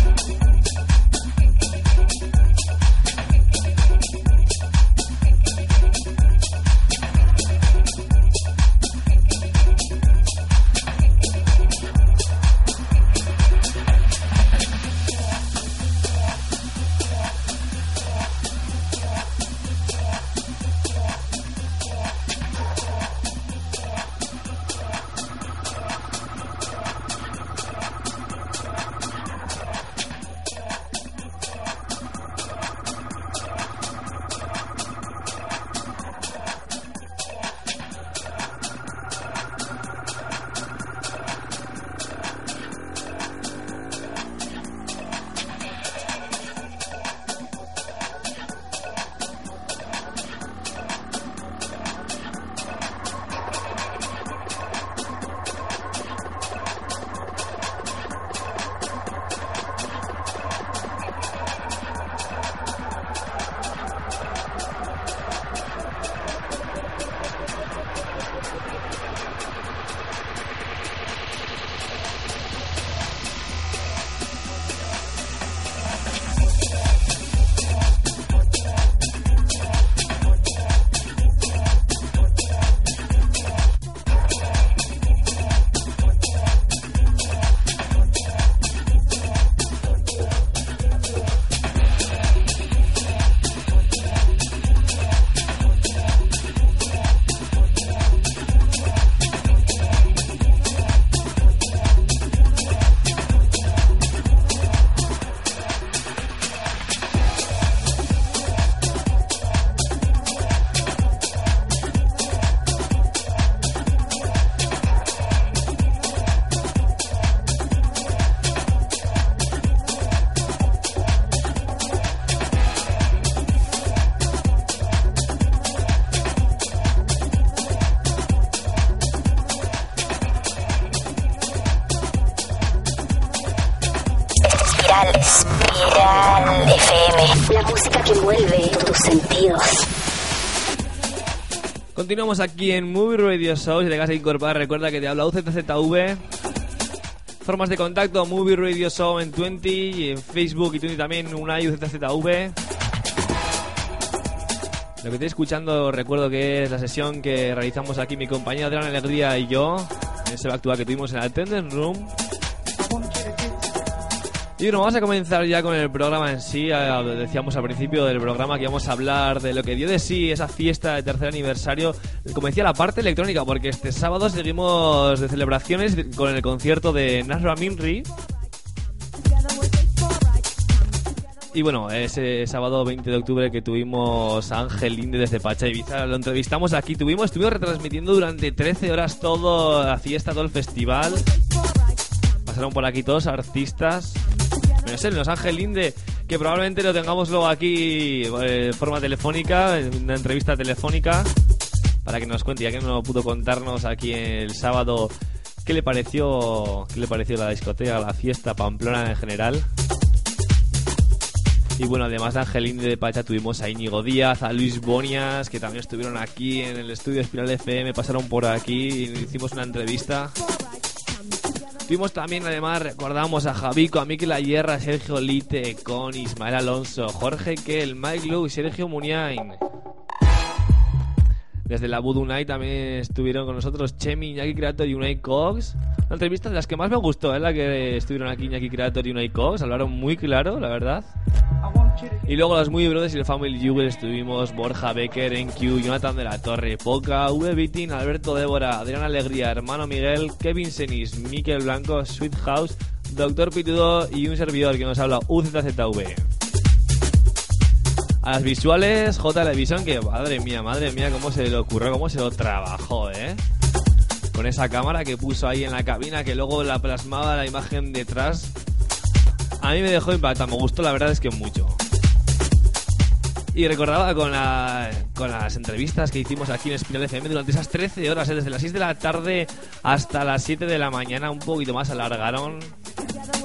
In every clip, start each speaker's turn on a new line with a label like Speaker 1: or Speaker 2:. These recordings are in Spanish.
Speaker 1: Thank you.
Speaker 2: Continuamos aquí en Movie Radio Show. Si te vas a incorporar, recuerda que te habla UZZV. Formas de contacto: Movie Radio Show en 20 y en Facebook y 20 también una UZZV. Lo que estoy escuchando, recuerdo que es la sesión que realizamos aquí mi compañera Adriana Alegría y yo. En ese actual que tuvimos en el Attendance Room. Y bueno, vamos a comenzar ya con el programa en sí. Decíamos al principio del programa que íbamos a hablar de lo que dio de sí esa fiesta de tercer aniversario. Como decía, la parte electrónica, porque este sábado seguimos de celebraciones con el concierto de Nasra Minri. Y bueno, ese sábado 20 de octubre que tuvimos a Ángel Linde desde Pacha Ibiza, lo entrevistamos aquí. Tuvimos, estuvimos retransmitiendo durante 13 horas todo la fiesta, todo el festival. Pasaron por aquí todos artistas en Los Ángeles Linde, que probablemente lo tengamos luego aquí eh, de forma telefónica, en una entrevista telefónica, para que nos cuente, ya que no pudo contarnos aquí el sábado qué le pareció, qué le pareció la discoteca, la fiesta, Pamplona en general. Y bueno, además de Angelín de Pacha tuvimos a Íñigo Díaz, a Luis Bonias, que también estuvieron aquí en el estudio Espiral FM, pasaron por aquí y hicimos una entrevista. Tuvimos también, además, recordamos a Javico, a Miquel Ayerra, Sergio Lite, con Ismael Alonso, Jorge Kell, Mike Lowe y Sergio Muniain. Desde la Voodoo Night también estuvieron con nosotros Chemi, Iñaki Creator y Unai Cox. Una entrevista de las que más me gustó, ¿eh? la que estuvieron aquí Iñaki Creator y Unai Cox. Hablaron muy claro, la verdad. Y luego los Muy Brothers y el Family Jewel estuvimos Borja Becker, NQ, Jonathan de la Torre, Poca, V. Alberto Débora, Adrián Alegría, Hermano Miguel, Kevin Senis, Miquel Blanco, Sweet House, Doctor Pitudo y un servidor que nos habla UZZV. A las visuales, J. Television, que madre mía, madre mía, cómo se le ocurrió, cómo se lo trabajó, eh. Con esa cámara que puso ahí en la cabina que luego la plasmaba la imagen detrás a mí me dejó impactado, me gustó la verdad es que mucho. Y recordaba con, con las entrevistas que hicimos aquí en Espiral FM durante esas 13 horas, ¿eh? desde las 6 de la tarde hasta las 7 de la mañana, un poquito más alargaron.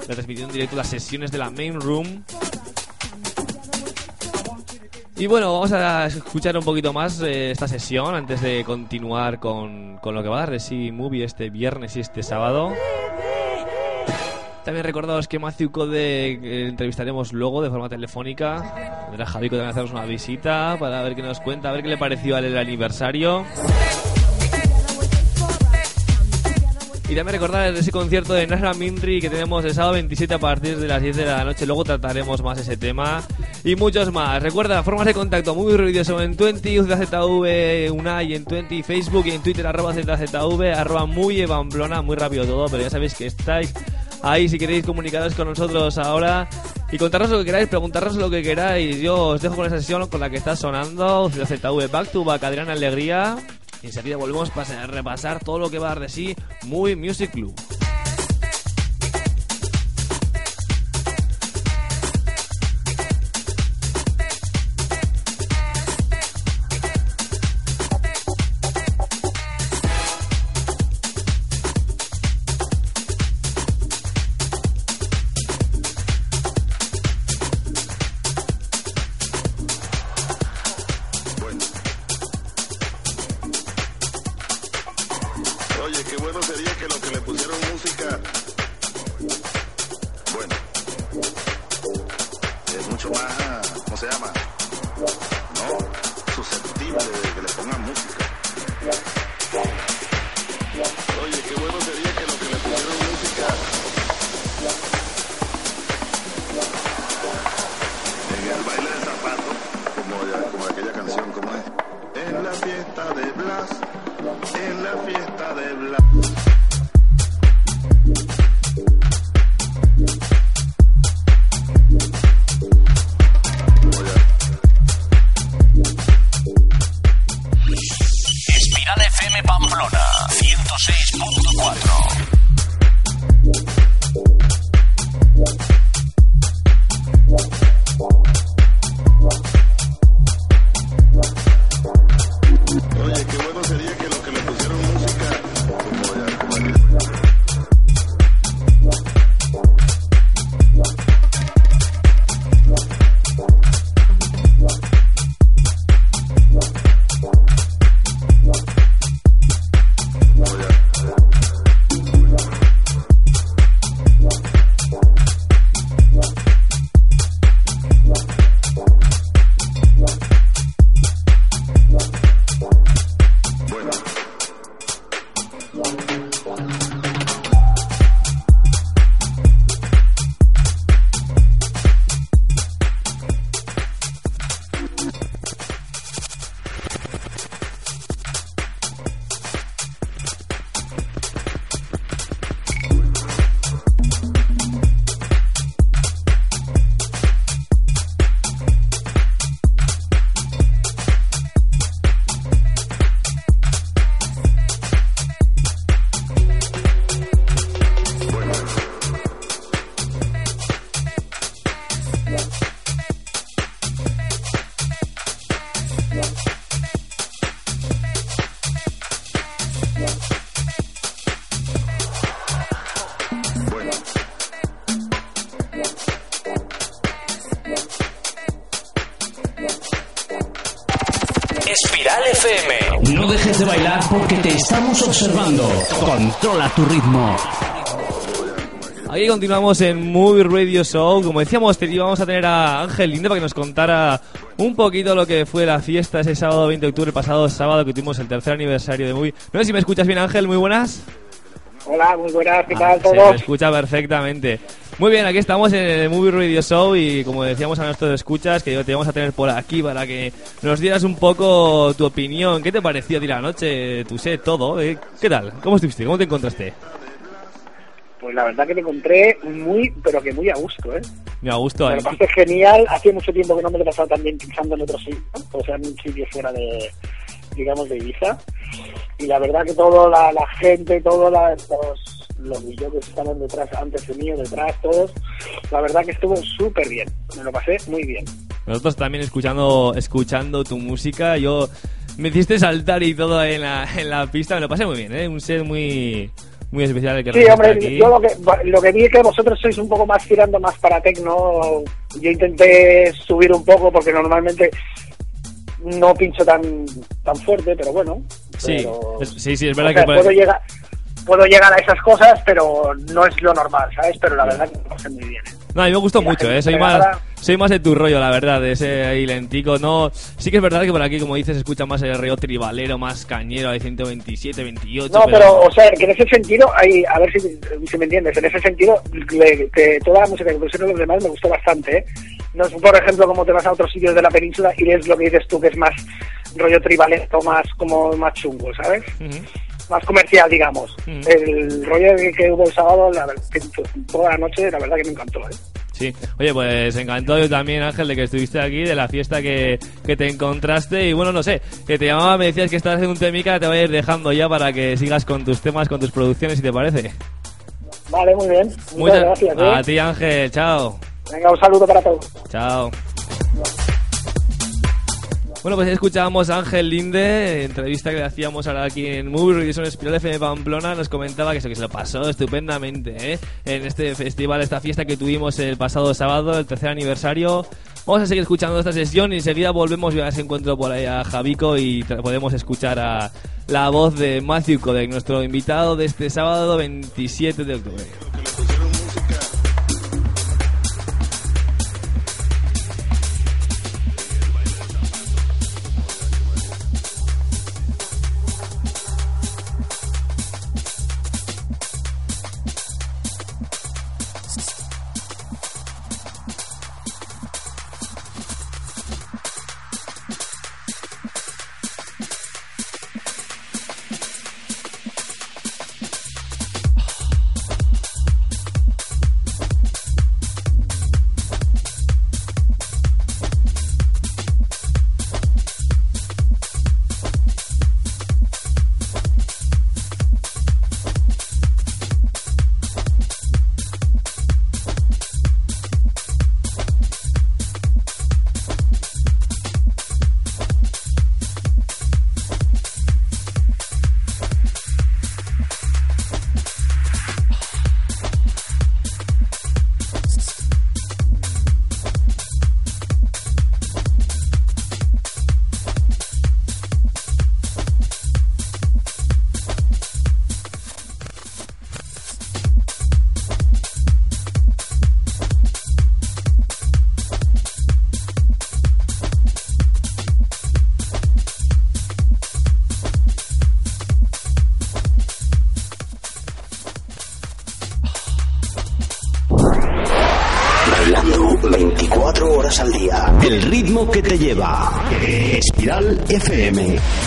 Speaker 2: Transmitiendo en directo las sesiones de la Main Room. Y bueno, vamos a escuchar un poquito más eh, esta sesión antes de continuar con, con, lo que va a dar de sí Movie este viernes y este sábado. También recordaos que Matthew Code eh, entrevistaremos luego de forma telefónica. Vendrá Javi que también hacemos una visita para ver qué nos cuenta, a ver qué le pareció al aniversario. Y también recordar ese concierto de Nara Mindri que tenemos el sábado 27 a partir de las 10 de la noche. Luego trataremos más ese tema y muchos más. Recuerda, formas de contacto muy ruidoso en 20, ZZV, Unai en 20, Facebook y en Twitter, arroba ZZV, arroba muy evamblona, muy rápido todo, pero ya sabéis que estáis ahí si queréis comunicaros con nosotros ahora y contarnos lo que queráis, preguntarnos lo que queráis. Yo os dejo con esa sesión con la que está sonando ZZV Back to Back, Adriana Alegría. Y enseguida volvemos para repasar todo lo que va a dar de Muy Music Club.
Speaker 3: Estamos observando. Controla tu ritmo.
Speaker 2: Aquí continuamos en Movie Radio Show. Como decíamos, íbamos a tener a Ángel Linde para que nos contara un poquito lo que fue la fiesta ese sábado 20 de octubre, el pasado sábado que tuvimos el tercer aniversario de Movie. No sé si me escuchas bien, Ángel. Muy buenas.
Speaker 4: Hola, muy buenas, ¿qué tal
Speaker 2: ah, Se me escucha perfectamente. Muy bien, aquí estamos en el Movie Radio Show y como decíamos a nuestros escuchas, que te vamos a tener por aquí para que nos dieras un poco tu opinión. ¿Qué te pareció de la noche, tu set, todo? ¿eh? ¿Qué tal? ¿Cómo estuviste? ¿Cómo te encontraste?
Speaker 4: Pues la verdad que me encontré muy, pero que muy a gusto, ¿eh?
Speaker 2: Muy a gusto,
Speaker 4: ¿eh? Me genial. Hacía mucho tiempo que no me lo he pasado tan bien en otro sitio, o sea, en un sitio fuera de, digamos, de Ibiza. Y la verdad que toda la, la gente, todos los los que estaban detrás, antes de mío, detrás, todos. La verdad que estuvo súper bien, me lo pasé muy bien.
Speaker 2: Nosotros también escuchando, escuchando tu música, yo me hiciste saltar y todo en la, en la pista, me lo pasé muy bien, ¿eh? Un set muy, muy especial el que
Speaker 4: Sí, hombre, yo lo que, lo que vi es que vosotros sois un poco más tirando más para tecno. Yo intenté subir un poco porque normalmente no pincho tan tan fuerte, pero bueno.
Speaker 2: Sí, sí, sí, es verdad que
Speaker 4: puedo llegar puedo llegar a esas cosas, pero no es lo normal, ¿sabes? Pero la verdad que me muy bien. ¿eh?
Speaker 2: No, a mí me gustó mucho, ¿eh? Soy más, soy más de tu rollo, la verdad, de ese ahí lentico. No, sí que es verdad que por aquí, como dices, se escucha más el río tribalero, más cañero, de 127, 28.
Speaker 4: No, pero, o sea, que en ese sentido, hay, a ver si, si me entiendes, en ese sentido, que toda la música que pusieron los demás me gustó bastante, ¿eh? No es, por ejemplo, como te vas a otros sitios de la península y es lo que dices tú, que es más rollo tribalero, más como más chungo, ¿sabes? Más comercial, digamos. Mm. El rollo que hubo el sábado, la que toda la noche, la verdad que me encantó. ¿eh?
Speaker 2: Sí, oye, pues encantó yo también, Ángel, de que estuviste aquí, de la fiesta que, que te encontraste. Y bueno, no sé, que te llamaba, me decías que estás haciendo un temica, te voy a ir dejando ya para que sigas con tus temas, con tus producciones, si te parece.
Speaker 4: Vale, muy bien. Muchas, gracias. ¿eh?
Speaker 2: A ti, Ángel, chao.
Speaker 4: Venga, un saludo para todos.
Speaker 2: Chao. Bueno, pues escuchábamos a Ángel Linde, entrevista que le hacíamos ahora aquí en Movie Reason Espiral FM Pamplona, nos comentaba que eso que se lo pasó estupendamente ¿eh? en este festival, esta fiesta que tuvimos el pasado sábado, el tercer aniversario. Vamos a seguir escuchando esta sesión y enseguida volvemos a ese encuentro por ahí a Javico y podemos escuchar a la voz de Matthew Codec, nuestro invitado de este sábado 27 de octubre.
Speaker 3: Espiral FM.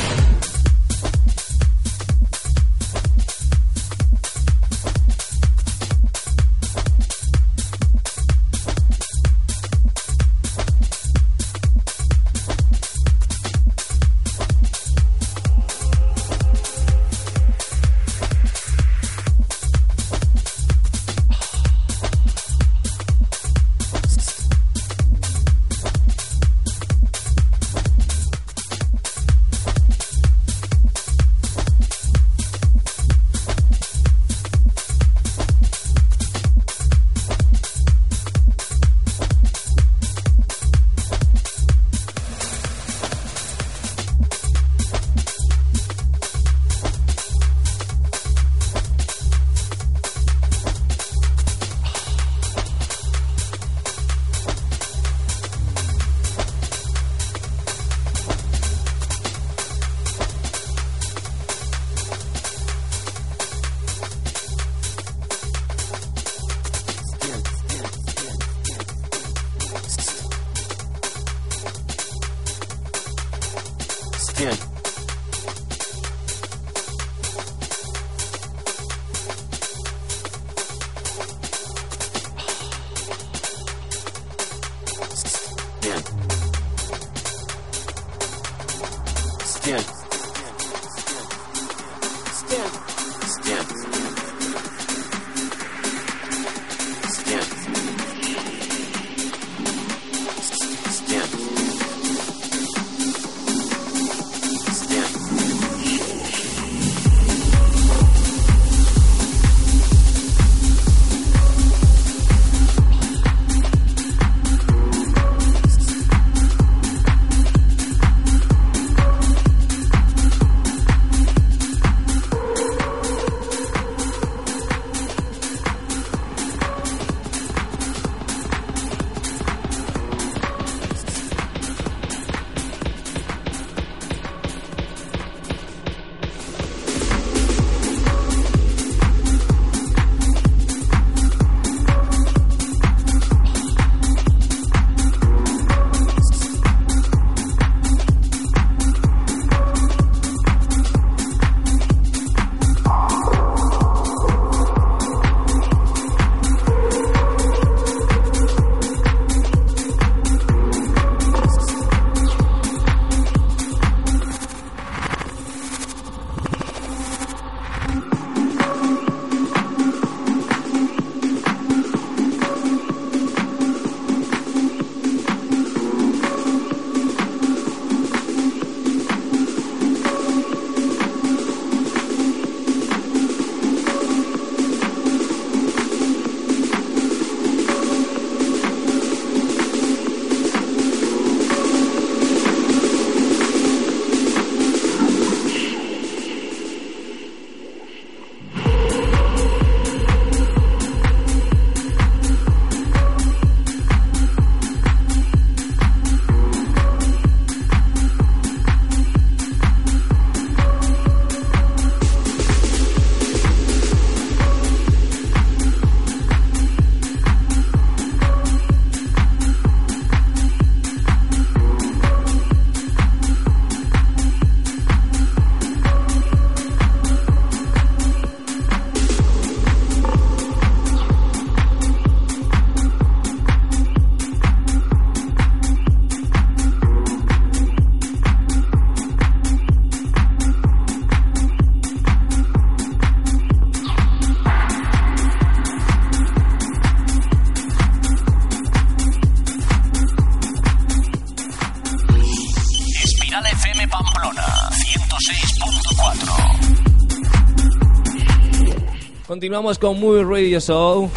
Speaker 2: Continuamos con Muy Radio Show.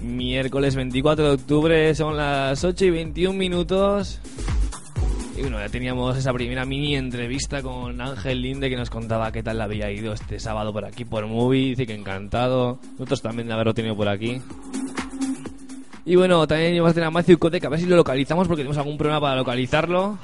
Speaker 2: Miércoles 24 de octubre, son las 8 y 21 minutos. Y bueno, ya teníamos esa primera mini entrevista con Ángel Linde que nos contaba qué tal le había ido este sábado por aquí por Movie. Dice que encantado. Nosotros también de haberlo tenido por aquí. Y bueno, también vamos a tener a Matthew Kotek, a ver si lo localizamos porque tenemos algún problema para localizarlo.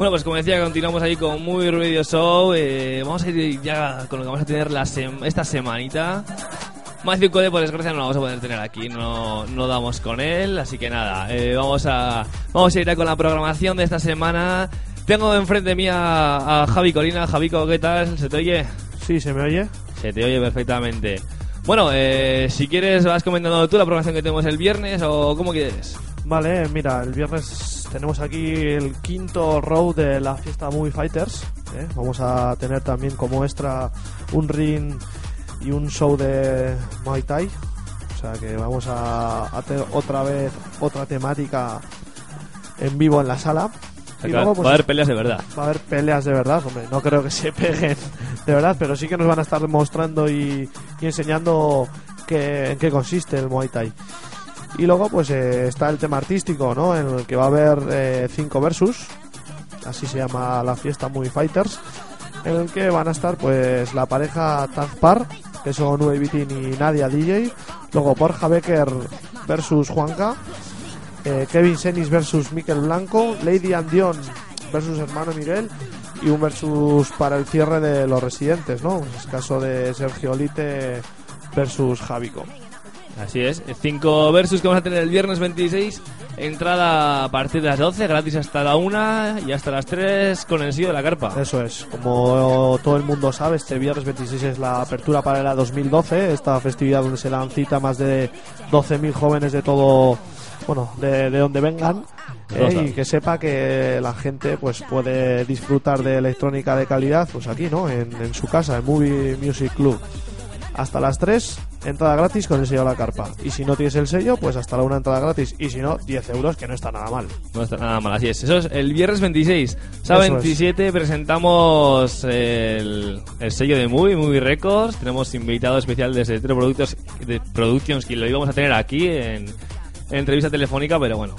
Speaker 2: Bueno, pues como decía, continuamos ahí con Muy Radio Show. Eh, vamos a ir ya con lo que vamos a tener la sem- esta semanita. Matthew Code, por desgracia, no lo vamos a poder tener aquí, no, no damos con él, así que nada, eh, vamos, a, vamos a ir a con la programación de esta semana. Tengo enfrente mía a Javi Colina. Javico, ¿qué tal? ¿Se te oye?
Speaker 5: Sí, ¿se me oye?
Speaker 2: Se te oye perfectamente. Bueno, eh, si quieres vas comentando tú la programación que tenemos el viernes o cómo quieres.
Speaker 5: Vale, mira, el viernes tenemos aquí el quinto row de la fiesta Movie Fighters. ¿eh? Vamos a tener también como extra un ring y un show de Muay Thai. O sea que vamos a, a tener otra vez otra temática en vivo en la sala.
Speaker 2: O sea, que va- a haber peleas de verdad.
Speaker 5: va a haber peleas de verdad, hombre. No creo que se peguen de verdad, pero sí que nos van a estar mostrando y, y enseñando qué, en qué consiste el Muay Thai. Y luego, pues eh, está el tema artístico, ¿no? En el que va a haber eh, cinco versus, así se llama la fiesta Movie Fighters, en el que van a estar, pues, la pareja Tazpar, que son Nube Bitin y Nadia DJ, luego Borja Becker versus Juanca, eh, Kevin Senis versus Miquel Blanco, Lady Andion versus hermano Miguel y un versus para el cierre de los residentes, ¿no? Es caso de Sergio Olite versus Javico.
Speaker 2: Así es, cinco versus que vamos a tener el viernes 26. Entrada a partir de las 12, gratis hasta la 1 y hasta las 3 con el sello de la carpa.
Speaker 5: Eso es, como todo el mundo sabe, este viernes 26 es la apertura para la 2012, esta festividad donde se dan cita más de 12.000 jóvenes de todo, bueno, de, de donde vengan, eh, y que sepa que la gente pues puede disfrutar de electrónica de calidad, pues aquí, ¿no? En, en su casa, en Movie Music Club. Hasta las 3, entrada gratis con el sello de la carpa. Y si no tienes el sello, pues hasta la 1 entrada gratis. Y si no, 10 euros, que no está nada mal.
Speaker 2: No está nada mal, así es. Eso es el viernes 26. Sábado
Speaker 5: Eso es.
Speaker 2: 27 presentamos el, el sello de Movie, Movie Records. Tenemos invitado especial desde Tro Productos, de Productions que lo íbamos a tener aquí en, en entrevista telefónica, pero bueno.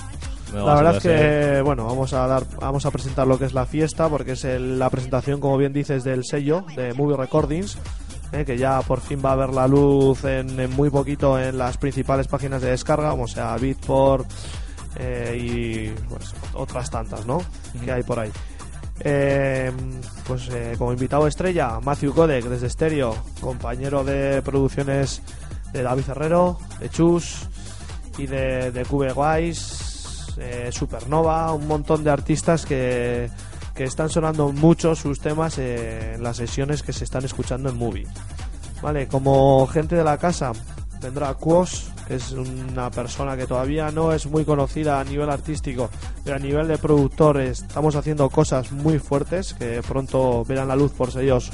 Speaker 2: no
Speaker 5: La
Speaker 2: a
Speaker 5: verdad es que, bueno, vamos a dar, vamos a presentar lo que es la fiesta, porque es el- la presentación, como bien dices, del sello de Movie Recordings, eh, que ya por fin va a ver la luz en, en muy poquito en las principales páginas de descarga, como sea Beatport eh, y pues, otras tantas, ¿no? Que hay por ahí. Eh, pues eh, como invitado estrella, Matthew Codec desde Stereo, compañero de producciones de David Herrero, de Chus y de, de Cube Wise, eh, Supernova, un montón de artistas que, que están sonando mucho sus temas en las sesiones que se están escuchando en Movie. Vale, como gente de la casa vendrá Quos, que es una persona que todavía no es muy conocida a nivel artístico, pero a nivel de productor estamos haciendo cosas muy fuertes que pronto verán la luz por sellos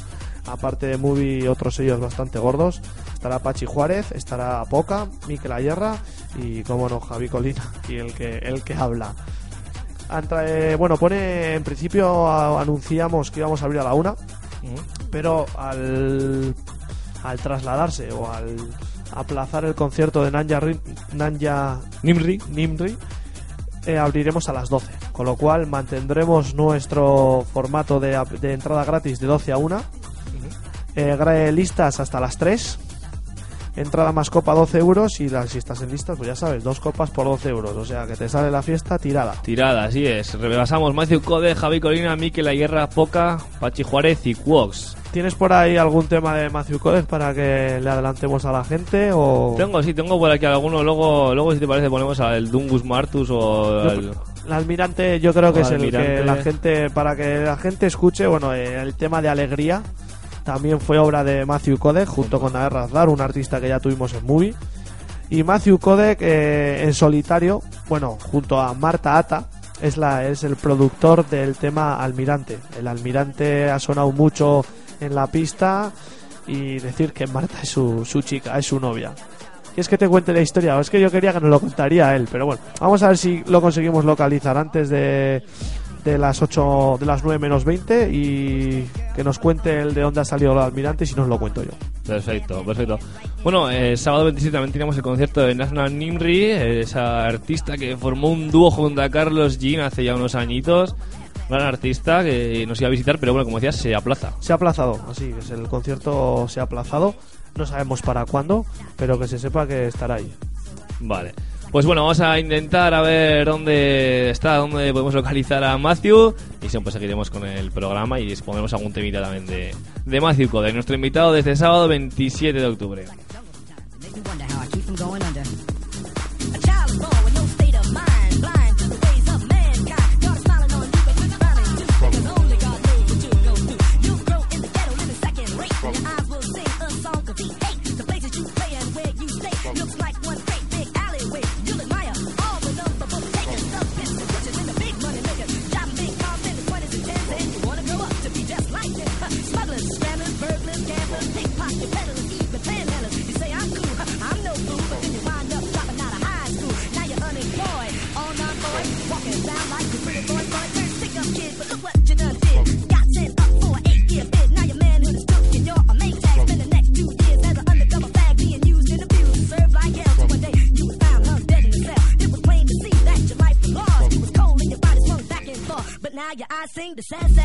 Speaker 5: aparte de Movie, otros sellos bastante gordos. Estará Pachi Juárez, estará Poca, Miquel Ayerra y, como no, Javi Colina, y el que, el que habla. Bueno, pone, en principio a- anunciamos que íbamos a abrir a la una, pero al, al trasladarse o al aplazar el concierto de Nanja, Nanja
Speaker 2: Nimri.
Speaker 5: Nimri, eh, abriremos a las 12. Con lo cual mantendremos nuestro formato de, de entrada gratis de 12 a 1. Eh, listas hasta las 3. Entrada más copa 12 euros y las, si estás en listas, pues ya sabes, dos copas por 12 euros. O sea que te sale la fiesta tirada.
Speaker 2: Tirada, así es. Repasamos Matthew Code, Javi Colina, Miquel Ayerra, Poca, Pachi Juárez y Quox.
Speaker 5: ¿Tienes por ahí algún tema de Matthew Codes para que le adelantemos a la gente? O...
Speaker 2: Tengo, sí, tengo por aquí alguno. Luego, luego si te parece, ponemos al Dungus Martus o
Speaker 5: Yo-
Speaker 2: al...
Speaker 5: El almirante yo creo que es el
Speaker 2: almirante.
Speaker 5: que la gente, para que la gente escuche, bueno, eh, el tema de alegría también fue obra de Matthew Codec junto con Naer Razdar, un artista que ya tuvimos en Movie. Y Matthew Codec eh, en solitario, bueno, junto a Marta Ata, es, la, es el productor del tema Almirante. El Almirante ha sonado mucho en la pista y decir que Marta es su, su chica, es su novia. ¿Quieres que te cuente la historia? O es que yo quería que nos lo contaría él, pero bueno, vamos a ver si lo conseguimos localizar antes de, de las 8, de las 9 menos 20 y que nos cuente el de dónde ha salido el almirante y si nos lo cuento yo.
Speaker 2: Perfecto, perfecto. Bueno, eh, sábado 27 también teníamos el concierto de National Nimri, eh, esa artista que formó un dúo junto a Carlos Jean hace ya unos añitos. Gran artista que nos iba a visitar, pero bueno, como decías, se aplaza.
Speaker 5: Se ha aplazado, así es, el concierto se ha aplazado, no sabemos para cuándo, pero que se sepa que estará ahí.
Speaker 2: Vale. Pues bueno, vamos a intentar a ver dónde está, dónde podemos localizar a Matthew. Y siempre seguiremos con el programa y pondremos algún temita también de, de Matthew Code, nuestro invitado de este sábado 27 de octubre.
Speaker 6: thing to.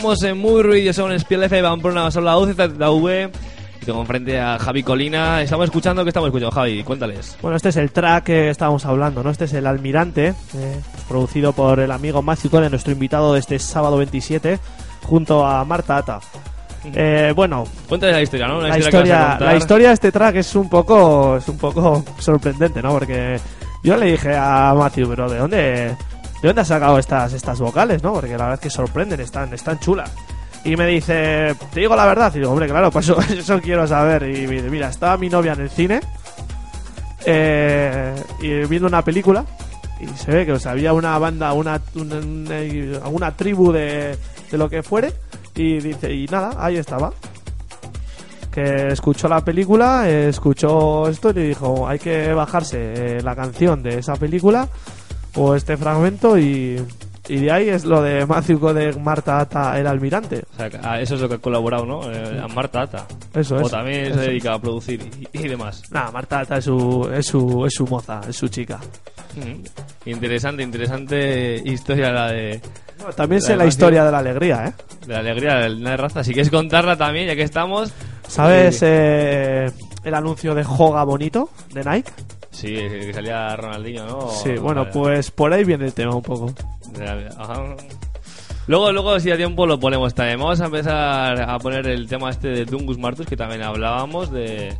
Speaker 2: Continuamos en Muy Radio Son Spiel F, Pamplona, son la UZV. Y tengo enfrente a Javi Colina. Estamos escuchando, ¿qué estamos escuchando, Javi? Cuéntales.
Speaker 5: Bueno, este es el track que estábamos hablando, ¿no? Este es el Almirante, eh, producido por el amigo Matthew Cole, nuestro invitado de este sábado 27, junto a Marta Ata. Eh, bueno,
Speaker 2: Cuéntales la historia, ¿no?
Speaker 5: la
Speaker 2: que vas a
Speaker 5: historia,
Speaker 2: contar.
Speaker 5: la historia de este track es un poco, es un poco sorprendente, ¿no? Porque yo le dije a Matthew, pero ¿de dónde, de dónde has sacado estas, estas vocales, no? Porque la verdad es que sorprenden, están, están chulas. Y me dice, te digo la verdad, y digo, hombre, claro, pues eso, quiero saber. Y mira, estaba mi novia en el cine eh, y viendo una película y se ve que o había una banda, una, una, tribu de, de lo que fuere y dice, y nada, ahí estaba. Que escuchó la película, escuchó esto y le dijo, hay que bajarse eh, la canción de esa película o este fragmento y, y de ahí es lo de Matthew de Marta Ata, el almirante.
Speaker 2: O sea, a eso es lo que ha colaborado, ¿no? Eh, a Marta Ata.
Speaker 5: Eso
Speaker 2: O
Speaker 5: es.
Speaker 2: también
Speaker 5: Eso
Speaker 2: se dedica a producir y, y demás.
Speaker 5: Nada, Marta Ata es su, es su, es su moza, es su chica.
Speaker 2: Ujú. Interesante, interesante historia la de,
Speaker 5: No, también
Speaker 2: La
Speaker 5: sé
Speaker 2: de
Speaker 5: la
Speaker 2: Matthew.
Speaker 5: historia de la alegría, ¿eh?
Speaker 2: de la alegría de la raza. Si quieres contarla también, ya que estamos.
Speaker 5: ¿Sabes
Speaker 2: Sí.
Speaker 5: eh, el anuncio de Joga Bonito de Nike?
Speaker 2: Sí, que salía Ronaldinho, ¿no?
Speaker 5: Sí, bueno,
Speaker 2: Vale.
Speaker 5: pues por ahí viene el tema un poco.
Speaker 2: Ajá. Luego, luego, si a tiempo lo ponemos también. Vamos a empezar a poner el tema este de Dungus Martus, que también hablábamos de,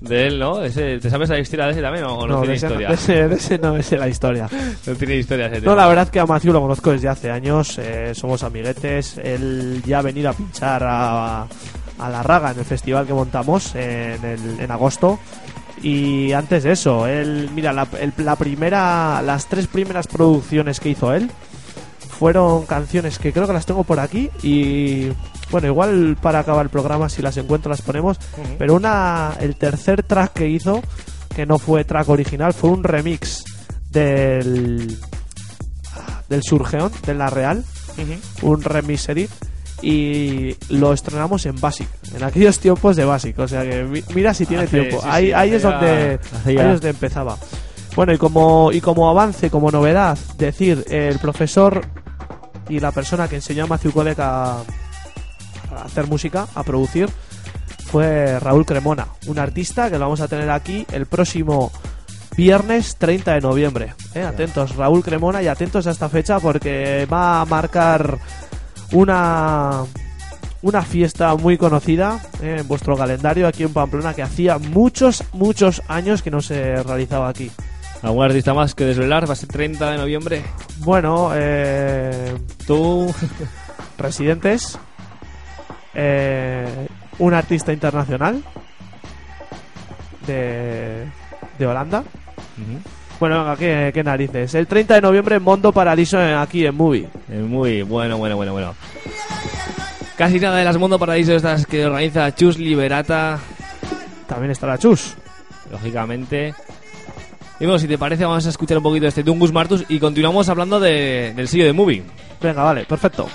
Speaker 2: de él, ¿no? Ese, ¿Te sabes la historia de ese también o no,
Speaker 5: de
Speaker 2: tiene
Speaker 5: ese, no-
Speaker 2: historia?
Speaker 5: de ese- de ese no me sé la historia.
Speaker 2: No tiene historia ese
Speaker 5: No,
Speaker 2: tema.
Speaker 5: la verdad que a Matthew lo conozco desde hace años, eh, somos amiguetes, él ya ha venido a pinchar a, a La Raga en el festival que montamos en, el- en agosto. Y antes de eso, él, mira, la, el- la primera, las tres primeras producciones que hizo él fueron canciones que creo que las tengo por aquí y bueno, igual para acabar el programa si las encuentro las ponemos, pero una el tercer track que hizo que no fue track original, fue un remix del del Surgeon, de la Real, un remix edit y lo estrenamos en Basic, en aquellos tiempos de Basic, o sea que mi- mira si tiene
Speaker 2: Hace-
Speaker 5: tiempo.
Speaker 2: sí,
Speaker 5: ahí
Speaker 2: sí,
Speaker 5: ahí es
Speaker 2: ya-
Speaker 5: donde ahí es donde empezaba. Bueno, y como y como avance, como novedad, decir, el profesor y la persona que enseñó a Matthew Codec a, a hacer música, a producir, fue Raúl Cremona, un artista que lo vamos a tener aquí el próximo viernes 30 de noviembre. ¿eh? Atentos, Raúl Cremona, y atentos a esta fecha porque va a marcar una una fiesta muy conocida ¿eh? en vuestro calendario aquí en Pamplona que hacía muchos, muchos años que no se realizaba aquí.
Speaker 2: ¿Algún artista más que desvelar? Va a ser 30 de noviembre.
Speaker 5: Bueno, eh,
Speaker 2: Tú.
Speaker 5: residentes, eh, un artista internacional de, de Holanda. Bueno, venga, ¿qué, qué narices. El 30 de noviembre en Mondo Paradiso eh, aquí en Movie.
Speaker 2: Eh, Muy bueno, bueno, bueno, bueno. Casi nada de las Mundo Paradiso estas que organiza Chus Liberata,
Speaker 5: También estará Chus.
Speaker 2: lógicamente. Y bueno, si te parece, vamos a escuchar un poquito de este Dungus Martus y continuamos hablando de- del sello de Movie.
Speaker 5: Venga, vale, perfecto.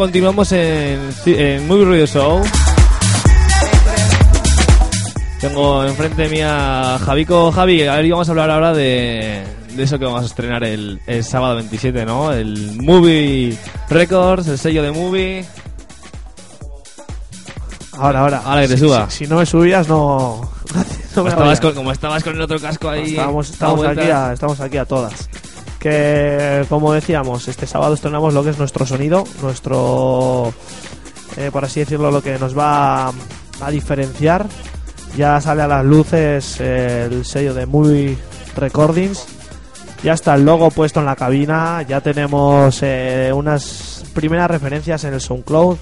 Speaker 2: Continuamos en, en Movie Radio Show. Tengo enfrente mía a Javico. Javi, a ver, vamos a hablar ahora de, de eso que vamos a estrenar el, el sábado 27, ¿no? El Movie Records, el sello de Movie.
Speaker 5: Ahora, ahora.
Speaker 2: Ahora que te
Speaker 5: Si-
Speaker 2: suba.
Speaker 5: Si, si no me subías, no. me
Speaker 2: estabas, con, como estabas con el otro casco ahí.
Speaker 5: Aquí a, estamos aquí a todas. Que, como decíamos, este sábado estrenamos lo que es nuestro sonido, nuestro, eh, por así decirlo, lo que nos va a, a diferenciar. Ya sale a las luces eh, el sello de Movie Recordings. Ya está el logo puesto en la cabina. Ya tenemos eh, unas primeras referencias en el SoundCloud.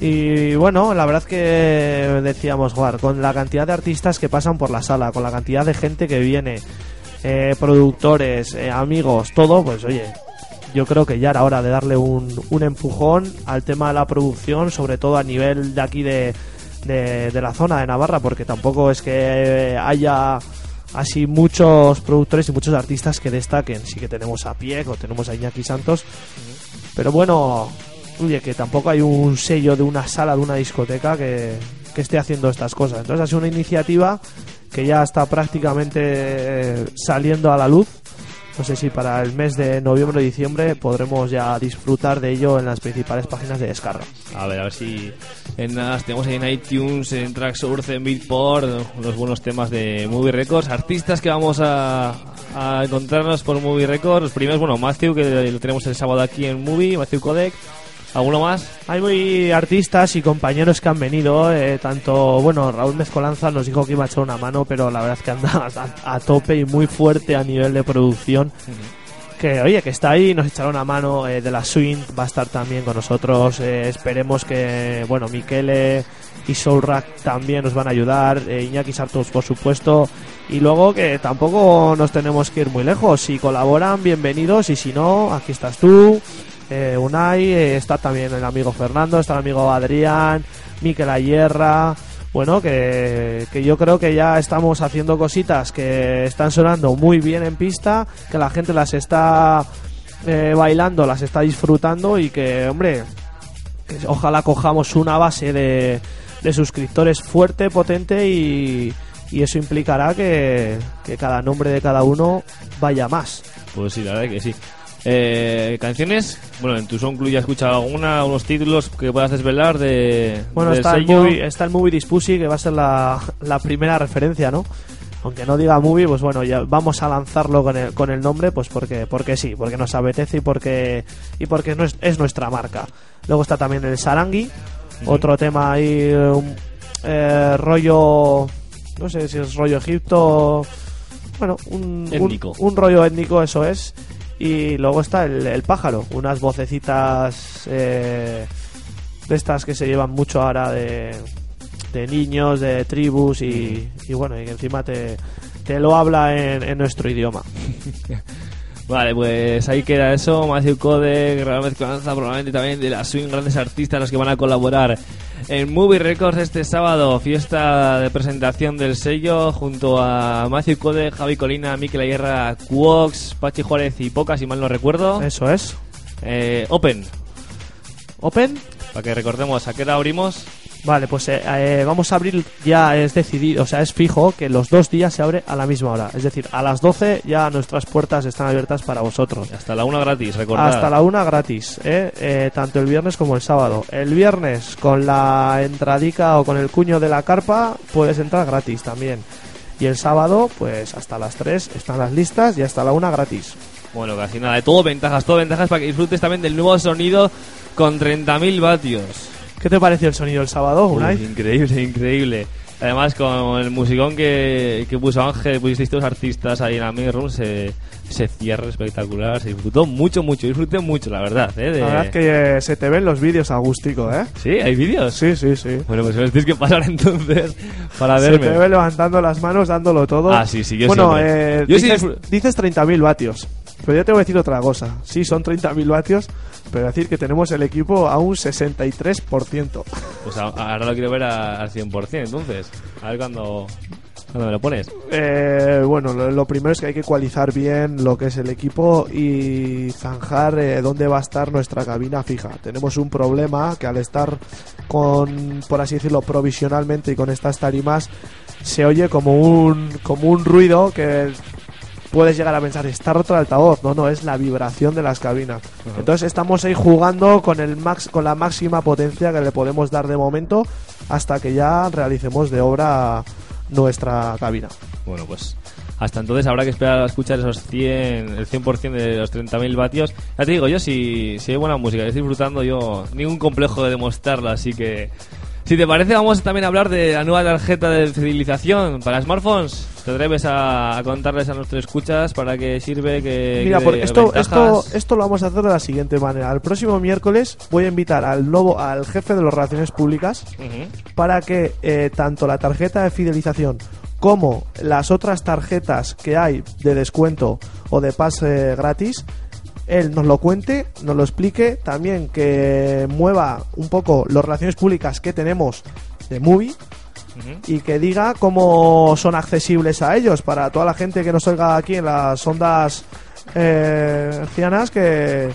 Speaker 5: Y bueno, la verdad que decíamos, jugar con la cantidad de artistas que pasan por la sala, con la cantidad de gente que viene, eh, productores, eh, amigos, todo, pues oye, yo creo que ya era hora de darle un, un empujón al tema de la producción, sobre todo a nivel de aquí de, de, la zona de Navarra, porque tampoco es que haya así muchos productores y muchos artistas que destaquen. Sí que tenemos a Pieck o tenemos a Iñaki Santos, pero bueno, oye, que tampoco hay un sello de una sala, de una discoteca que, que esté haciendo estas cosas. Entonces ha sido una iniciativa que ya está prácticamente eh, saliendo a la luz. No sé si para el mes de noviembre o diciembre podremos ya disfrutar de ello en las principales páginas de descarga.
Speaker 2: A ver, a ver si en nada, tenemos ahí en iTunes, en Tracksource, en Beatport, los buenos temas de Movie Records, artistas que vamos a, a encontrarnos por Movie Records. Los primeros, bueno, Matthew, que lo tenemos el sábado aquí en Movie, Matthew Codec. ¿Alguno más?
Speaker 5: Hay muy artistas y compañeros que han venido, eh, tanto, bueno, Raúl Mezcolanza nos dijo que iba a echar una mano, pero la verdad es que anda a, a tope y muy fuerte a nivel de producción. Que oye, que está ahí, nos echará una mano eh, de la Swing, va a estar también con nosotros. eh, esperemos que, bueno, Miquele y Soulrack también nos van a ayudar, eh, Iñaki Sartos, por supuesto. Y luego que tampoco nos tenemos que ir muy lejos. Si colaboran, bienvenidos, y si no, aquí estás tú, eh, Unai, eh, está también el amigo Fernando, está el amigo Adrián, Miquel Ayerra. Bueno, que, que yo creo que ya estamos haciendo cositas que están sonando muy bien en pista, que la gente las está eh, bailando, las está disfrutando y que, hombre, ojalá cojamos una base de, de suscriptores fuerte, potente y, y eso implicará que, que cada nombre de cada uno vaya más.
Speaker 2: Pues sí, la verdad que sí. Eh, ¿Canciones? Bueno, en tu SoundCloud ya he escuchado alguna, unos títulos que puedas desvelar de.
Speaker 5: Bueno,
Speaker 2: del
Speaker 5: está el, movie, está el movie Dispussy, que va a ser la, la primera referencia, ¿no? Aunque no diga movie, pues bueno, ya vamos a lanzarlo con el, con el nombre, pues porque, porque sí, porque nos apetece y porque, y porque es, nues- es nuestra marca. Luego está también el Sarangi, otro tema ahí, un, eh, rollo, no sé si es rollo Egipto, bueno, un, un rollo étnico, eso es. Y luego está el, pájaro, unas vocecitas eh, de estas que se llevan mucho ahora de, de niños, de tribus y, bueno, y encima te, te lo habla en, nuestro idioma.
Speaker 2: Vale, pues ahí queda eso. Matthew Codec, Raúl Mezcolanza, probablemente también de la Swing, grandes artistas los que van a colaborar en Movie Records este sábado. Fiesta de presentación del sello junto a Matthew Codec, Javi Colina, Miquel Ayerra, Quox, Pachi Juárez y Poca, si mal no recuerdo.
Speaker 5: Eso es.
Speaker 2: Eh, Open,
Speaker 5: Open.
Speaker 2: para que recordemos a qué hora abrimos.
Speaker 5: Vale, pues eh, eh, vamos a abrir, ya es decidido, o sea, es fijo que los dos días se abre a la misma hora. Es decir, a las 12 ya nuestras puertas están abiertas para vosotros.
Speaker 2: Hasta la una gratis, recordad.
Speaker 5: Hasta la una gratis, ¿eh? Eh, tanto el viernes como el sábado. El viernes con la entradica o con el cuño de la carpa puedes entrar gratis también. Y el sábado, pues hasta las 3 están las listas y hasta la una gratis.
Speaker 2: Bueno, casi nada, de todo ventajas, todo ventajas para que disfrutes también del nuevo sonido con 30.000 vatios.
Speaker 5: ¿Qué te pareció el sonido el sábado, Unai?
Speaker 2: increíble, increíble. Además, con el musicón que, que puso Ángel, pusisteis todos artistas ahí en la Main Room, se, ese cierre espectacular, se disfrutó mucho, mucho, disfruté mucho, la verdad. ¿eh? De-
Speaker 5: La verdad es que eh, se te ven los vídeos agústico, ¿eh?
Speaker 2: Sí, hay vídeos.
Speaker 5: Sí, sí, sí.
Speaker 2: Bueno, pues los tenéis que pasar entonces para
Speaker 5: Se
Speaker 2: verme.
Speaker 5: te ve levantando las manos, dándolo todo.
Speaker 2: Ah, sí, sí, yo
Speaker 5: Bueno,
Speaker 2: siempre.
Speaker 5: eh,
Speaker 2: Yo sí
Speaker 5: dices,
Speaker 2: disfr-
Speaker 5: dices 30.000 vatios. Pero yo te voy a decir otra cosa. Sí, son 30.000 vatios, pero decir que tenemos el equipo a un 63%.
Speaker 2: Pues a- ahora lo quiero ver a- al 100%, entonces. A ver cuando, cuando me lo pones.
Speaker 5: Eh, bueno, lo, lo primero es que hay que ecualizar bien lo que es el equipo y zanjar eh, dónde va a estar nuestra cabina fija. Tenemos un problema que al estar con, por así decirlo, provisionalmente y con estas tarimas, se oye como un, como un ruido que puedes llegar a pensar, está roto el altavoz. No, no, es la vibración de las cabinas. Entonces estamos ahí jugando con, el max, con la máxima potencia que le podemos dar de momento hasta que ya realicemos de obra nuestra cabina.
Speaker 2: Bueno, pues hasta entonces habrá que esperar a escuchar esos 100, el 100% de los 30.000 vatios. Ya te digo, yo si, si hay buena música, estoy disfrutando, yo ningún complejo de demostrarlo, así que... Si te parece, vamos también a hablar de la nueva tarjeta de fidelización para smartphones. ¿Te atreves a, a contarles a nuestros escuchas para qué sirve? Que,
Speaker 5: Mira,
Speaker 2: que
Speaker 5: por esto,
Speaker 2: ventajas?
Speaker 5: esto, esto lo vamos a hacer de la siguiente manera. El próximo miércoles voy a invitar al nuevo, al jefe de las relaciones públicas para que eh, tanto la tarjeta de fidelización como las otras tarjetas que hay de descuento o de pase gratis, él nos lo cuente, nos lo explique, también que mueva un poco las relaciones públicas que tenemos de Movie y que diga cómo son accesibles a ellos. Para toda la gente que nos oiga aquí en las ondas eh, hercianas que,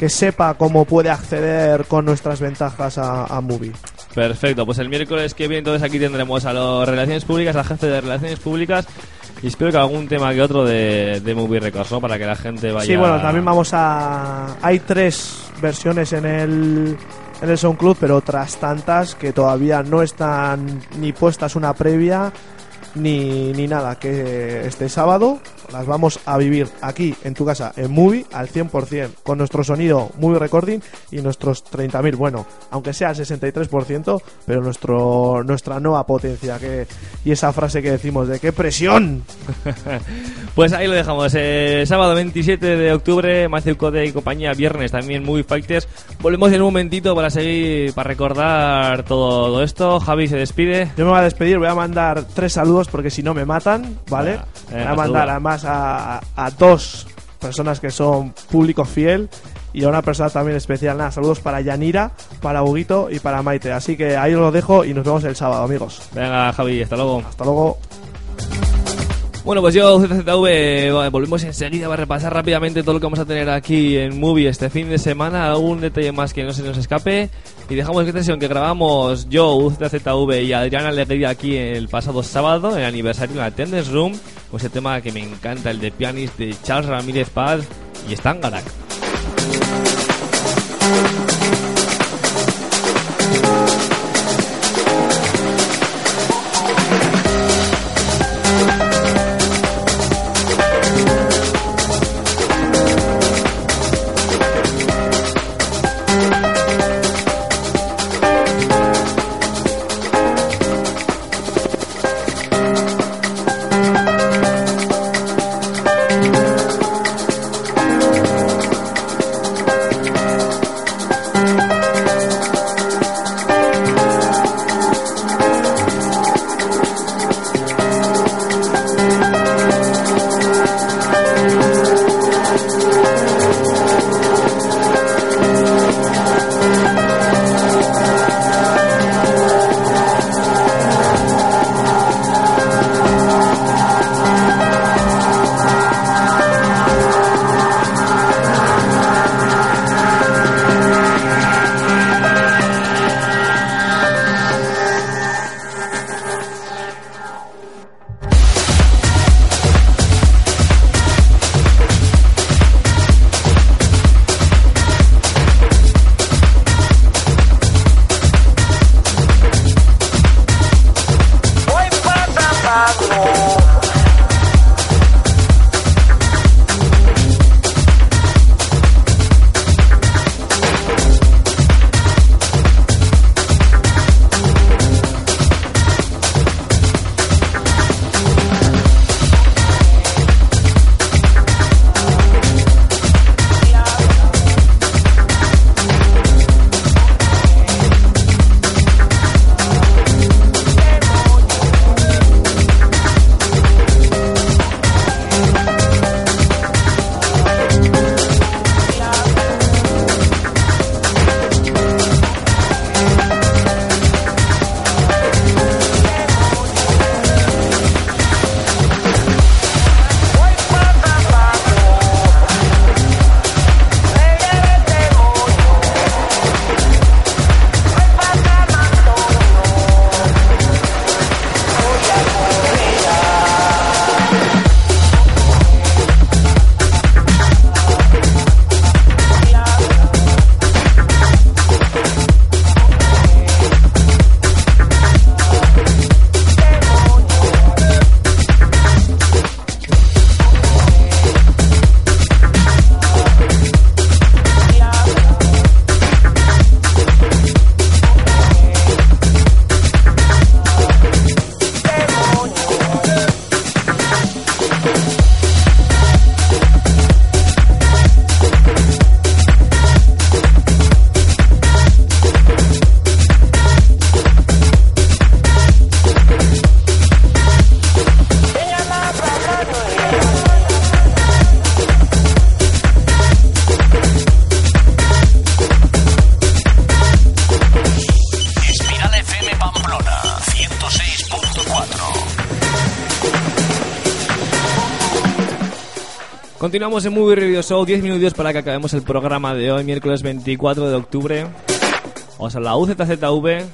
Speaker 5: que sepa cómo puede acceder con nuestras ventajas a, a Movie.
Speaker 2: Perfecto, pues el miércoles que viene entonces aquí tendremos a las relaciones públicas, al jefe de relaciones públicas y espero que algún tema que otro de, de Movie Records, ¿no? Para que la gente vaya...
Speaker 5: Sí, bueno, también vamos a... Hay tres versiones en el, en el SoundCloud, pero otras tantas que todavía no están ni puestas una previa ni, ni nada. Que este sábado las vamos a vivir aquí en tu casa, en Movie, al 100%, con nuestro sonido Movie Recording y nuestros 30.000. Bueno, aunque sea el 63%, pero nuestro, nuestra nueva potencia. Que, y esa frase que decimos de qué presión.
Speaker 2: Pues ahí lo dejamos. Eh, sábado 27 de octubre, Matthew Code y compañía. Viernes también Movie Fighters. Volvemos en un momentito para seguir, para recordar todo esto. Javi se despide.
Speaker 5: Yo me voy a despedir, voy a mandar tres saludos porque si no me matan, ¿vale? Voy a mandar
Speaker 2: saluda.
Speaker 5: además a, a- a dos personas que son público fiel y a una persona también especial. Nada, saludos para Yanira, para Huguito y para Maite. Así que ahí os lo dejo y nos vemos el sábado, amigos.
Speaker 2: Venga, Javi, hasta luego.
Speaker 5: Hasta luego.
Speaker 2: Bueno, pues yo, ZZV, volvemos enseguida para repasar rápidamente todo lo que vamos a tener aquí en Movie este fin de semana. Algún detalle más que no se nos escape. Y dejamos esta sesión que grabamos yo, ZZV y Adriana Alegría aquí el pasado sábado, en el aniversario en la Attendance Room. Pues el tema que me encanta, el de pianist de Charles Ramírez Paz y Stan Garak. Continuamos en Movie Review Show, 10 minutos para que acabemos el programa de hoy, miércoles 24 de octubre. Vamos a la UZZV.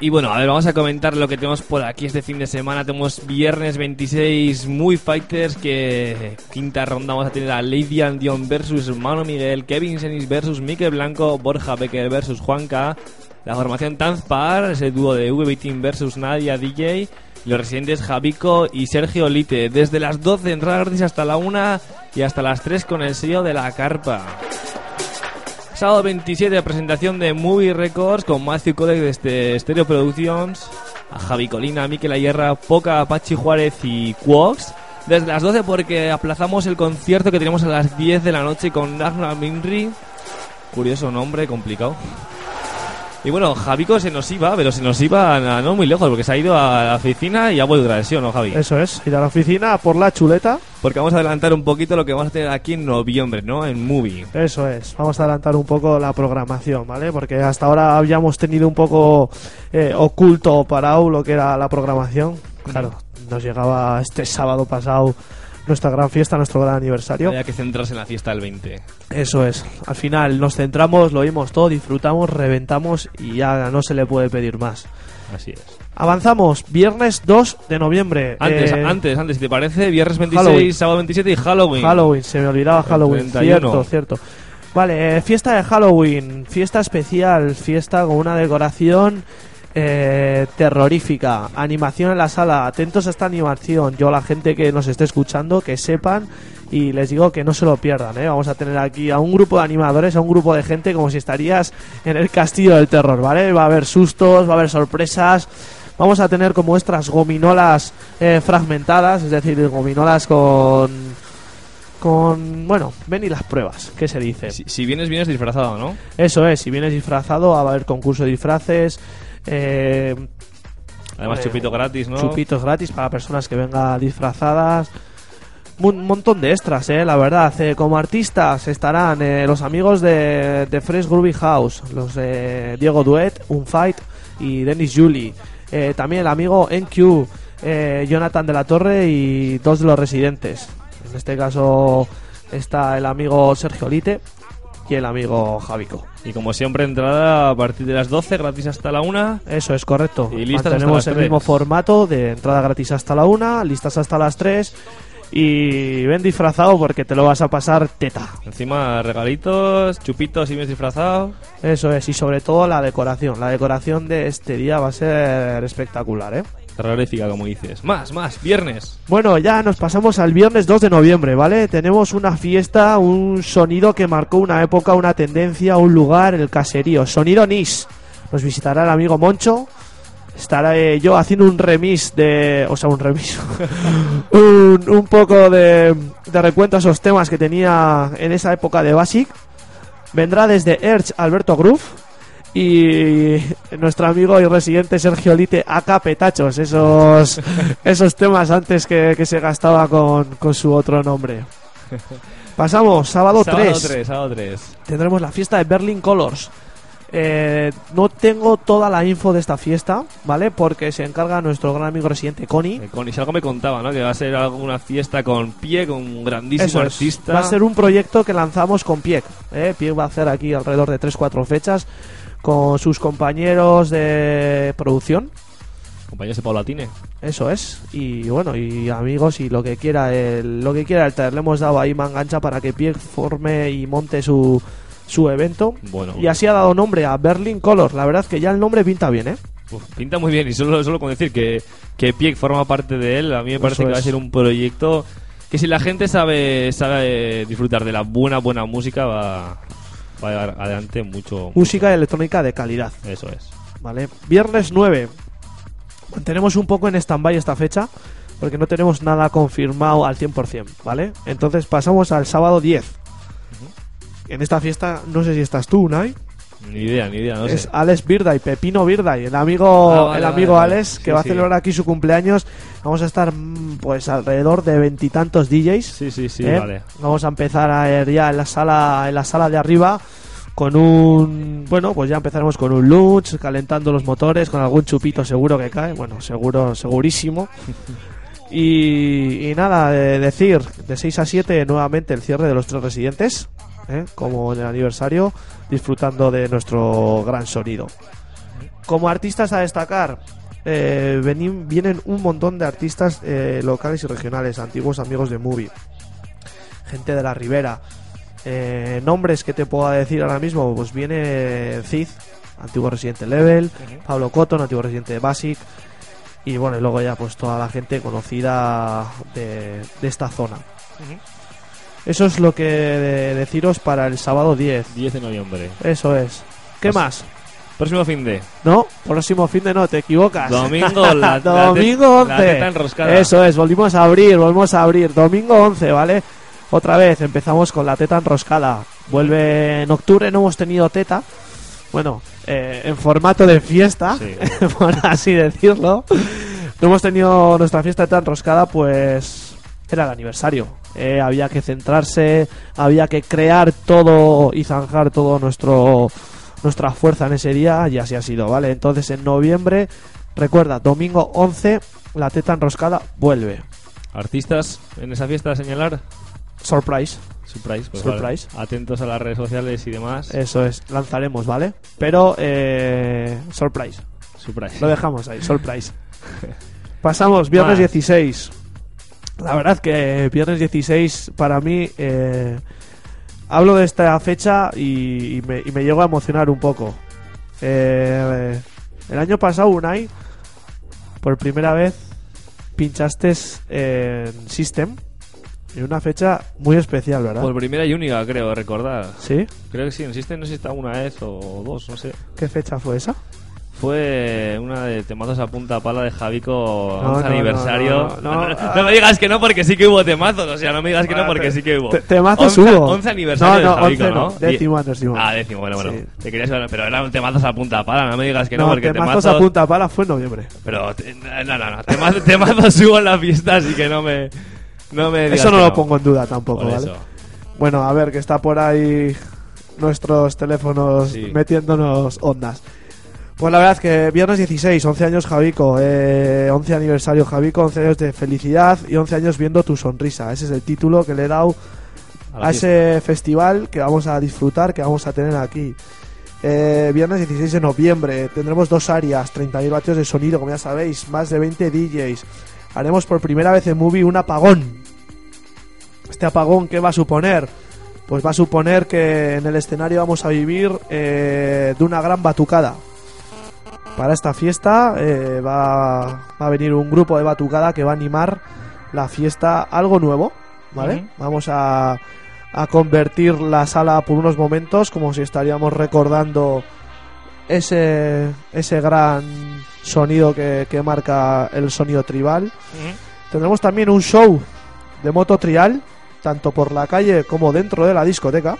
Speaker 2: Y bueno, a ver, vamos a comentar lo que tenemos por aquí este fin de semana. Tenemos viernes 26 muy fighters, que quinta ronda vamos a tener a Lady Andion versus Mano Miguel, Kevin Senis versus Mike Blanco, Borja Becker versus Juanca, la formación Tanzpar, ese dúo de VB Team versus Nadia DJ, los residentes Javico y Sergio Lite. Desde las 12 entrada gratis hasta la 1 y hasta las 3 con el sello de la carpa. Sábado 27, presentación de Movie Records con Matthew Codec de Stereo Productions, a Javi Colina, Miquel Ayerra, Poca, Pachi Juárez y Quox. Desde las 12 porque aplazamos el concierto que tenemos a las 10 de la noche con Ragnar Minri. Curioso nombre, complicado. Y bueno, Javico se nos iba, pero se nos iba a- no muy lejos porque se ha ido a la oficina y ha vuelto a ¿sí o no, Javi?
Speaker 5: Eso es, ir a la oficina por la chuleta.
Speaker 2: Porque vamos a adelantar un poquito lo que vamos a tener aquí en noviembre, ¿no? En Movie.
Speaker 5: Eso es, vamos a adelantar un poco la programación, ¿vale? Porque hasta ahora habíamos tenido un poco eh, oculto o parado lo que era la programación. Claro, nos llegaba este sábado pasado nuestra gran fiesta, nuestro gran aniversario.
Speaker 2: Había que centrarse en la fiesta del 20.
Speaker 5: Eso es, al final nos centramos, lo oímos todo, disfrutamos, reventamos y ya no se le puede pedir más.
Speaker 2: Así es.
Speaker 5: Avanzamos, viernes 2 de noviembre.
Speaker 2: Antes,
Speaker 5: Eh,
Speaker 2: antes, antes, si te parece, viernes 26,
Speaker 5: Halloween.
Speaker 2: sábado 27 y Halloween.
Speaker 5: Halloween, se me olvidaba Halloween.
Speaker 2: 31.
Speaker 5: Cierto, cierto. Vale, eh, fiesta de Halloween, fiesta especial, fiesta con una decoración eh, terrorífica, animación en la sala. Atentos a esta animación. Yo, la gente que nos esté escuchando, que sepan y les digo que no se lo pierdan. ¿eh? Vamos a tener aquí a un grupo de animadores, a un grupo de gente como si estarías en el castillo del terror, ¿vale? Va a haber sustos, va a haber sorpresas. Vamos a tener como estas gominolas eh, fragmentadas, es decir, gominolas con con bueno ven y las pruebas qué se dice
Speaker 2: Si, si vienes, vienes disfrazado, ¿no?
Speaker 5: eso es si vienes disfrazado va a haber concurso de disfraces eh,
Speaker 2: Además,
Speaker 5: Eh,
Speaker 2: chupito gratis, ¿no?
Speaker 5: chupitos gratis para personas que vengan disfrazadas un montón de extras eh la verdad Eh, como artistas estarán eh, los amigos de, de Fresh Groovy House los de Diego Duet Un Fight y Dennis Julie Eh, también el amigo NQ eh, Jonathan de la Torre y dos de los residentes en este caso está el amigo Sergio Lite y el amigo Javico.
Speaker 2: Y como siempre, entrada a partir de las 12, gratis hasta la 1.
Speaker 5: Eso es correcto.
Speaker 2: Y listas hasta
Speaker 5: Mantenemos
Speaker 2: las
Speaker 5: el mismo formato de entrada gratis hasta la una, listas hasta las 3 y ven disfrazado porque te lo vas a pasar teta.
Speaker 2: Encima, regalitos, chupitos si vienes disfrazado.
Speaker 5: Eso es, y sobre todo la decoración. La decoración de este día va a ser espectacular, ¿eh?
Speaker 2: Terrorífica, como dices. Más, más, viernes.
Speaker 5: Bueno, ya nos pasamos al viernes 2 de noviembre, ¿vale? Tenemos una fiesta, un sonido que marcó una época, una tendencia, un lugar, el caserío. Sonido Nis. Nos visitará el amigo Moncho. Estaré yo haciendo un remix de... O sea, un remix. un, un poco de, de recuento a esos temas que tenía en esa época de Basic. Vendrá desde Erch Alberto Groove y nuestro amigo y residente Sergio Lite acá petachos esos esos temas antes que, que se gastaba con, con su otro nombre pasamos sábado,
Speaker 2: Sábado
Speaker 5: 3
Speaker 2: 3, sábado 3.
Speaker 5: tendremos la fiesta de Berlin Colors Eh, no tengo toda la info de esta fiesta vale porque se encarga nuestro gran amigo residente Connie
Speaker 2: Eh, Con si algo me contaba, ¿no? Que va a ser alguna fiesta con pie, con un grandísimo
Speaker 5: Eso es.
Speaker 2: artista.
Speaker 5: Va a ser un proyecto que lanzamos con Pieck. ¿eh? Pieck va a hacer aquí alrededor de 3-4 fechas con sus compañeros de producción.
Speaker 2: Compañeros de Paulatine.
Speaker 5: Eso es. Y bueno, y amigos y lo que quiera el, lo que quiera el traer. Le hemos dado ahí mangancha para que Pieck forme y monte su, su evento.
Speaker 2: Bueno,
Speaker 5: Y así ha dado nombre a Berlin Colors. La verdad es que ya el nombre pinta bien, ¿eh?
Speaker 2: uf, pinta muy bien. Y solo, solo con decir que, que Pieck forma parte de él, a mí me parece
Speaker 5: Eso
Speaker 2: que va a ser un proyecto que si la gente sabe, sabe disfrutar de la buena, buena música, va, va a llevar adelante mucho.
Speaker 5: Música electrónica de calidad.
Speaker 2: Eso es.
Speaker 5: ¿vale? Viernes 9. Mantenemos un poco en stand-by esta fecha porque no tenemos nada confirmado al 100%, ¿vale? Entonces pasamos al sábado 10. En esta fiesta, no sé si estás tú, Unai.
Speaker 2: Ni idea, ni idea, no
Speaker 5: es
Speaker 2: sé.
Speaker 5: Alex Birday, Pepino Birday, el amigo,
Speaker 2: Ah, vale,
Speaker 5: el amigo
Speaker 2: vale.
Speaker 5: Alex, que
Speaker 2: Sí,
Speaker 5: va a celebrar aquí su cumpleaños. Vamos a estar, mm, pues, alrededor de veintitantos DJs.
Speaker 2: Sí, sí, sí,
Speaker 5: ¿eh?
Speaker 2: vale.
Speaker 5: Vamos a empezar a ir ya en la sala, en la sala de arriba con un, bueno, pues ya empezaremos con un lunch, calentando los motores, con algún chupito seguro que cae, bueno, seguro, segurísimo. Y, y nada, eh, decir, de 6 a 7 nuevamente el cierre de los tres residentes, ¿eh? como en el aniversario, disfrutando de nuestro gran sonido. Como artistas a destacar, eh, vienen un montón de artistas eh, locales y regionales, antiguos amigos de Movie, gente de la Ribera. Eh, nombres que te puedo decir ahora mismo, pues viene Cid, antiguo residente Level, Pablo Cotton, antiguo residente de Basic, y bueno, y luego ya pues toda la gente conocida de, de esta zona. Eso es lo que de- deciros para el sábado 10.
Speaker 2: 10 de noviembre.
Speaker 5: Eso es. ¿Qué
Speaker 2: Pues-
Speaker 5: más?
Speaker 2: Próximo fin de.
Speaker 5: No, próximo fin de no, te equivocas.
Speaker 2: Domingo, la- la
Speaker 5: Domingo
Speaker 2: la
Speaker 5: 11.
Speaker 2: teta enroscada.
Speaker 5: Eso es, volvimos a abrir, volvemos a abrir. Domingo 11, ¿vale? Otra vez, empezamos con la teta enroscada. Vuelve en octubre, no hemos tenido teta. Bueno, eh, en formato de fiesta,
Speaker 2: Sí.
Speaker 5: por así decirlo. No hemos tenido nuestra fiesta de teta enroscada, pues era el aniversario. Eh, había que centrarse, había que crear todo y zanjar todo nuestro nuestra fuerza en ese día y así ha sido, ¿vale? Entonces en noviembre, recuerda, domingo 11, la teta enroscada vuelve.
Speaker 2: Artistas en esa fiesta a señalar.
Speaker 5: Surprise,
Speaker 2: Surprise. pues
Speaker 5: Surprise.
Speaker 2: vale. Atentos a las redes sociales y demás.
Speaker 5: eso es, lanzaremos, ¿vale? Pero, eh, surprise,
Speaker 2: Surprise.
Speaker 5: lo dejamos ahí, surprise. Pasamos, viernes
Speaker 2: Más.
Speaker 5: 16. La verdad que viernes 16 para mí... eh, hablo de esta fecha y, y me, y me llego a emocionar un poco. Eh, el año pasado, Unai, por primera vez pinchaste en System en una fecha muy especial, ¿verdad?
Speaker 2: Por primera y única, creo, recordar.
Speaker 5: ¿Sí?
Speaker 2: Creo que sí, en System no sé si está una vez o dos, no sé.
Speaker 5: ¿Qué fecha fue esa?
Speaker 2: Fue una de temazos a punta pala de Javico
Speaker 5: No,
Speaker 2: 11
Speaker 5: no,
Speaker 2: aniversario.
Speaker 5: no,
Speaker 2: me digas que no porque sí que hubo temazos, o sea, no me digas que no porque sí que hubo.
Speaker 5: Te- Temazos
Speaker 2: 11
Speaker 5: hubo.
Speaker 2: 11 aniversario
Speaker 5: No, no,
Speaker 2: de Javico,
Speaker 5: 11
Speaker 2: ¿no?
Speaker 5: décimo décimo.
Speaker 2: Ah, décimo, bueno, bueno.
Speaker 5: Sí.
Speaker 2: Te pero eran temazos a punta pala, no me digas que no, porque
Speaker 5: temazos
Speaker 2: temazos...
Speaker 5: a punta pala fue en noviembre.
Speaker 2: Pero, no, no, no, temazos, temazos hubo en la fiesta, así que no me... No me digas
Speaker 5: Eso no
Speaker 2: que
Speaker 5: lo pongo en duda tampoco,
Speaker 2: Por
Speaker 5: ¿vale?
Speaker 2: eso.
Speaker 5: Bueno, a ver, que está por ahí nuestros teléfonos
Speaker 2: Sí.
Speaker 5: metiéndonos ondas. Pues la verdad es que viernes 16, 11 años Javico, eh, 11 aniversario Javico, 11 años de felicidad y 11 años viendo tu sonrisa. Ese es el título que le he dado
Speaker 2: A
Speaker 5: ese festival que vamos a disfrutar, que vamos a tener aquí. Eh, viernes 16 de noviembre tendremos dos áreas, 30.000 vatios de sonido, como ya sabéis, más de 20 DJs. Haremos por primera vez en Movie un apagón. Este apagón, ¿qué va a suponer? Pues va a suponer que en el escenario vamos a vivir eh, de una gran batucada. Para esta fiesta eh, va, va a venir un grupo de batucada que va a animar la fiesta algo nuevo, ¿vale? Vamos a, a convertir la sala por unos momentos como si estaríamos recordando ese, ese gran sonido que, que marca el sonido tribal. Tendremos también un show de moto trial, tanto por la calle como dentro de la discoteca.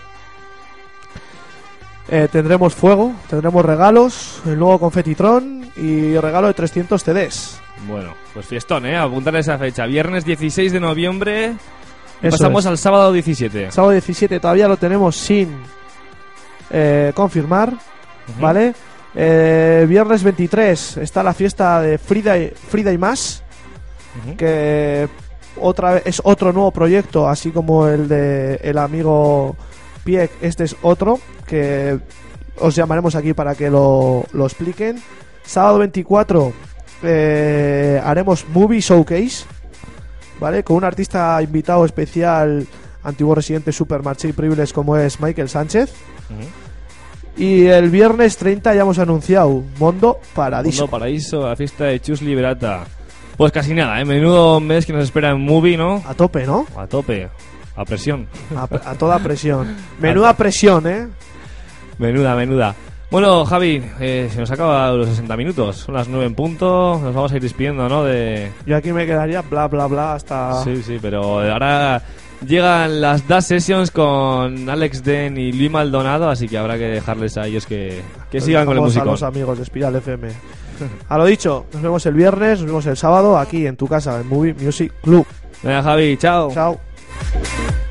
Speaker 5: Eh, tendremos fuego, tendremos regalos, el nuevo confetitron y regalo de 300 CDs.
Speaker 2: Bueno, pues fiestón, ¿eh? Apuntar esa fecha. Viernes 16 de noviembre.
Speaker 5: Eso
Speaker 2: pasamos
Speaker 5: es.
Speaker 2: al sábado 17.
Speaker 5: Sábado 17 todavía lo tenemos sin eh, confirmar, ¿vale? Eh, viernes 23 está la fiesta de Frida y, Frida y más, que otra vez es otro nuevo proyecto, así como el de el amigo Pieck, este es otro que os llamaremos aquí para que lo, lo expliquen. Sábado 24 eh, haremos Movie Showcase, ¿vale? Con un artista invitado especial, antiguo residente Supermarché y Privilege como es Michael Sánchez. Y el viernes 30 ya hemos anunciado Mondo Paradiso.
Speaker 2: Mundo Paraíso, la fiesta de Chus Liberata. Pues casi nada, ¿eh? Menudo mes que nos espera en Movie, ¿no?
Speaker 5: A tope, ¿no?
Speaker 2: A tope. A presión.
Speaker 5: A, a toda presión. Menuda presión, ¿eh?
Speaker 2: Menuda, menuda. Bueno, Javi, eh, se nos acaba los 60 minutos. Son las 9 en punto. Nos vamos a ir despidiendo, ¿no? De...
Speaker 5: Yo aquí me quedaría bla, bla, bla hasta...
Speaker 2: Sí, sí, pero ahora llegan las DAS Sessions con Alex Den y Luis Maldonado, así que habrá que dejarles a ellos que, que sigan con el
Speaker 5: a los amigos de Espiral FM. A lo dicho, nos vemos el viernes, nos vemos el sábado aquí en tu casa, en Movie Music Club.
Speaker 2: Venga, Javi, chao.
Speaker 5: Chao.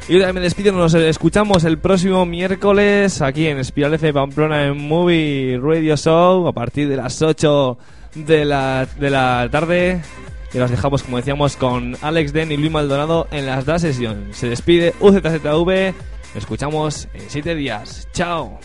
Speaker 2: Y yo también me despido, nos escuchamos el próximo miércoles aquí en Espiral F Pamplona en Movie Radio Show a partir de las 8 de la, de la tarde. Y los dejamos, como decíamos, con Alex Den y Luis Maldonado en las Da Session. Se despide UZZV. Nos escuchamos en 7 días. Chao.